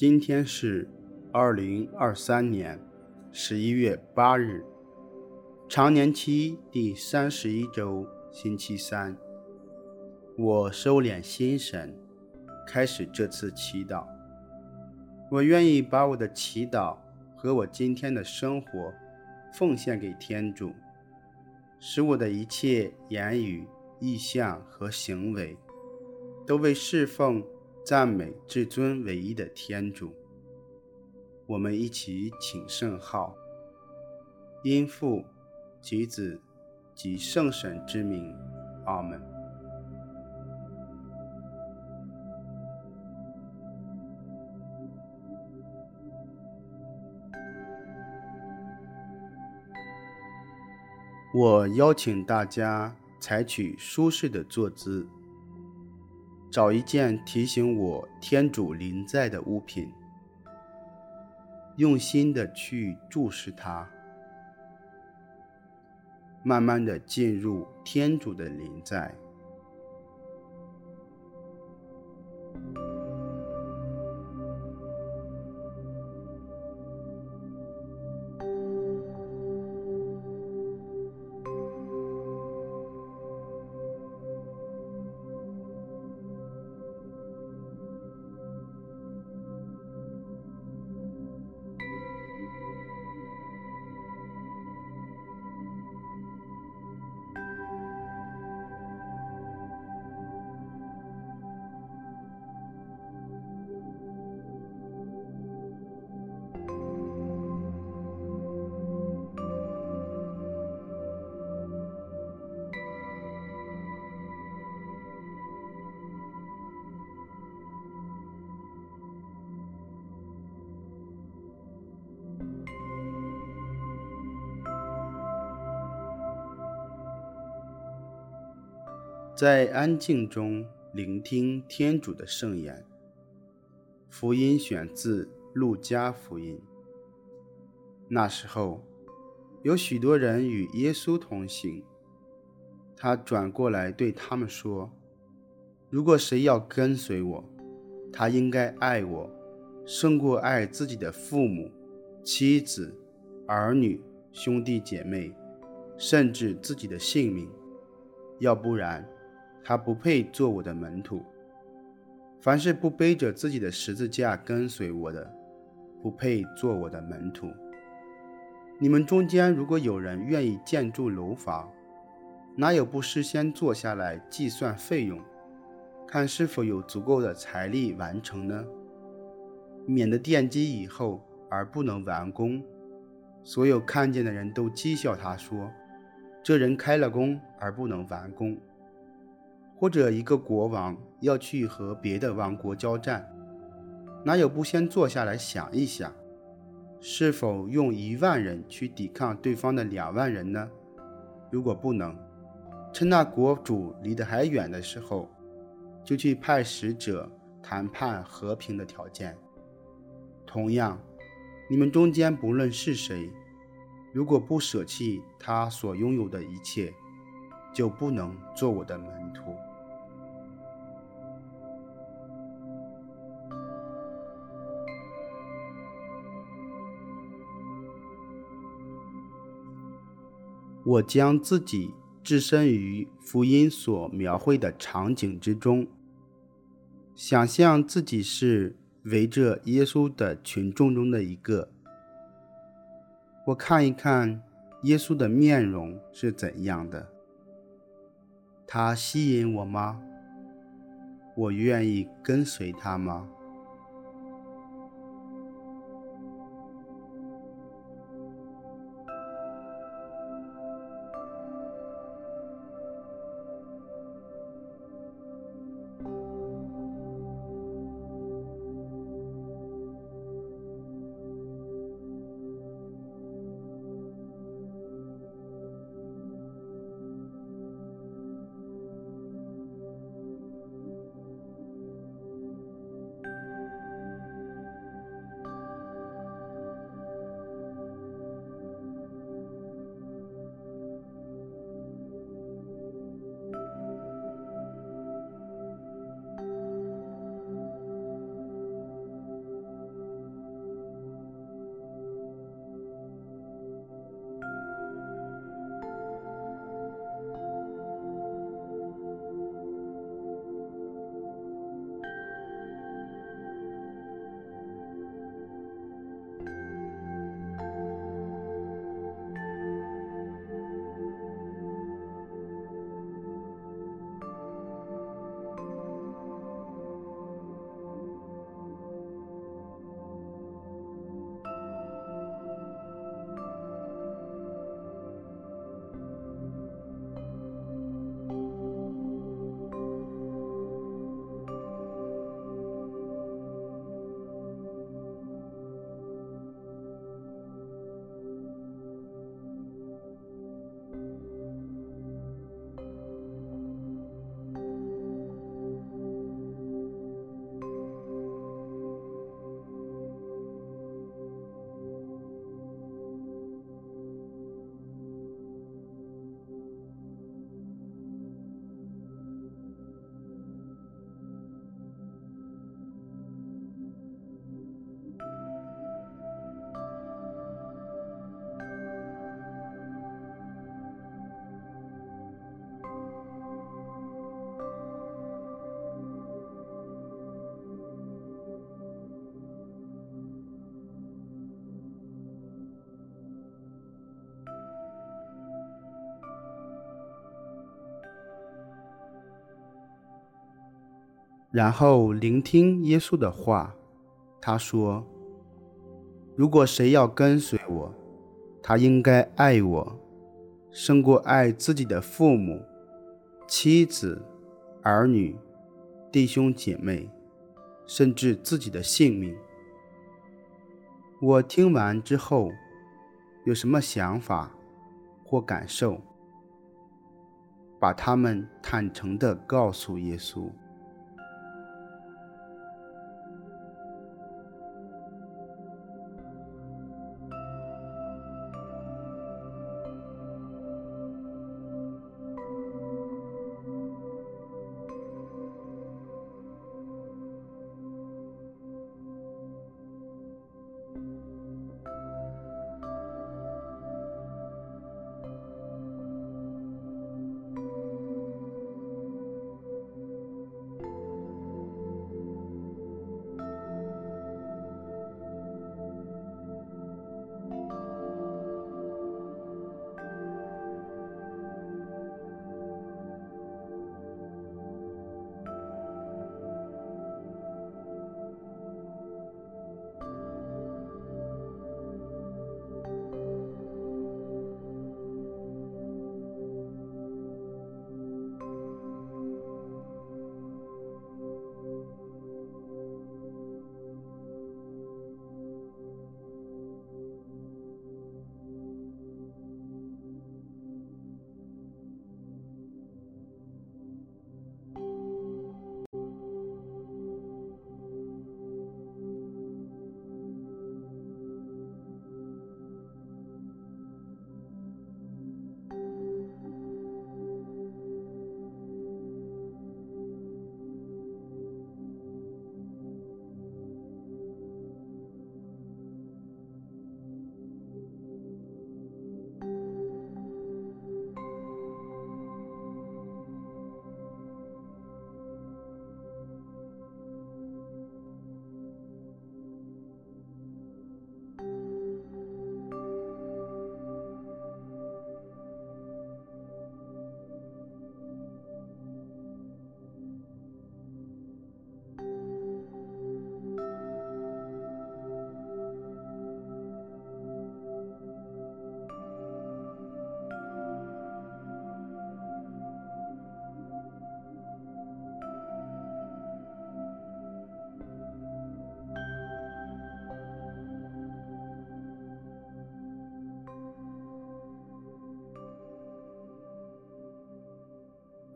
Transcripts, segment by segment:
今天是二零二三年十一月八日，常年期第三十一周，星期三。我收敛心神，开始这次祈祷。我愿意把我的祈祷和我今天的生活奉献给天主，使我的一切言语、意向和行为都为侍奉。赞美至尊唯一的天主，我们一起请圣号，因父及子及圣神之名，阿门。我邀请大家采取舒适的坐姿。找一件提醒我天主临在的物品，用心的去注视它，慢慢的进入天主的临在。在安静中聆听天主的圣言。福音选自路加福音。那时候，有许多人与耶稣同行。他转过来对他们说：“如果谁要跟随我，他应该爱我，胜过爱自己的父母、妻子、儿女、兄弟姐妹，甚至自己的性命。要不然，”他不配做我的门徒。凡是不背着自己的十字架跟随我的，不配做我的门徒。你们中间如果有人愿意建筑楼房，哪有不事先坐下来计算费用，看是否有足够的财力完成呢？免得奠基以后而不能完工，所有看见的人都讥笑他说：“这人开了工而不能完工。”或者一个国王要去和别的王国交战，哪有不先坐下来想一想，是否用一万人去抵抗对方的两万人呢？如果不能，趁那国主离得还远的时候，就去派使者谈判和平的条件。同样，你们中间不论是谁，如果不舍弃他所拥有的一切，就不能做我的门徒。我将自己置身于福音所描绘的场景之中，想象自己是围着耶稣的群众中的一个。我看一看耶稣的面容是怎样的，他吸引我吗？我愿意跟随他吗？然后聆听耶稣的话。他说：“如果谁要跟随我，他应该爱我，胜过爱自己的父母、妻子、儿女、弟兄姐妹，甚至自己的性命。”我听完之后，有什么想法或感受，把他们坦诚地告诉耶稣。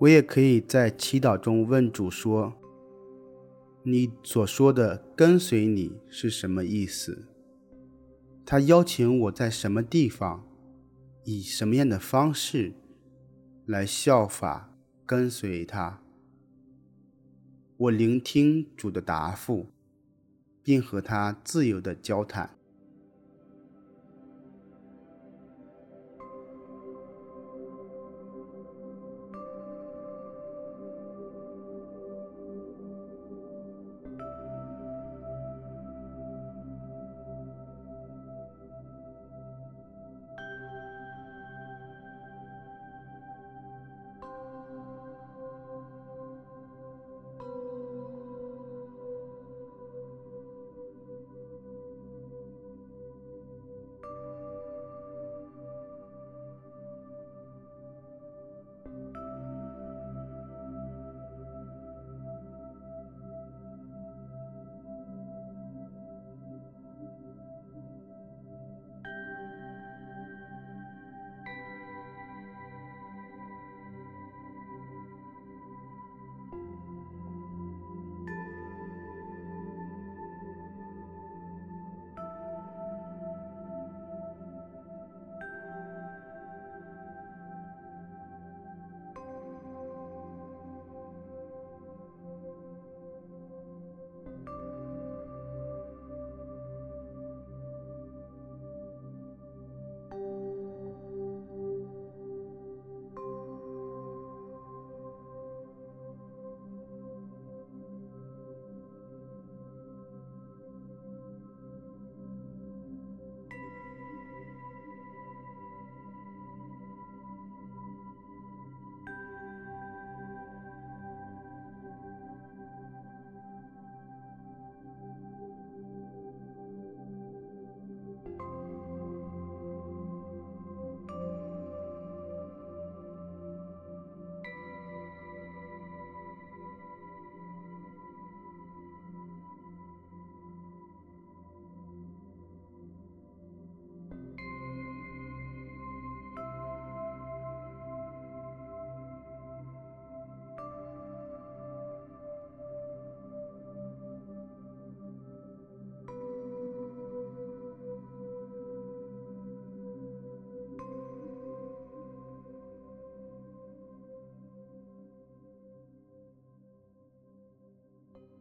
我也可以在祈祷中问主说：“你所说的跟随你是什么意思？他邀请我在什么地方，以什么样的方式来效法跟随他？”我聆听主的答复，并和他自由地交谈。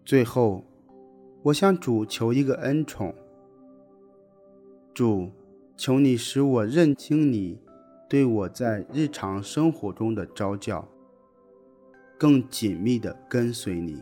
最后，我向主求一个恩宠。主，求你使我认清你对我在日常生活中的召叫，更紧密地跟随你。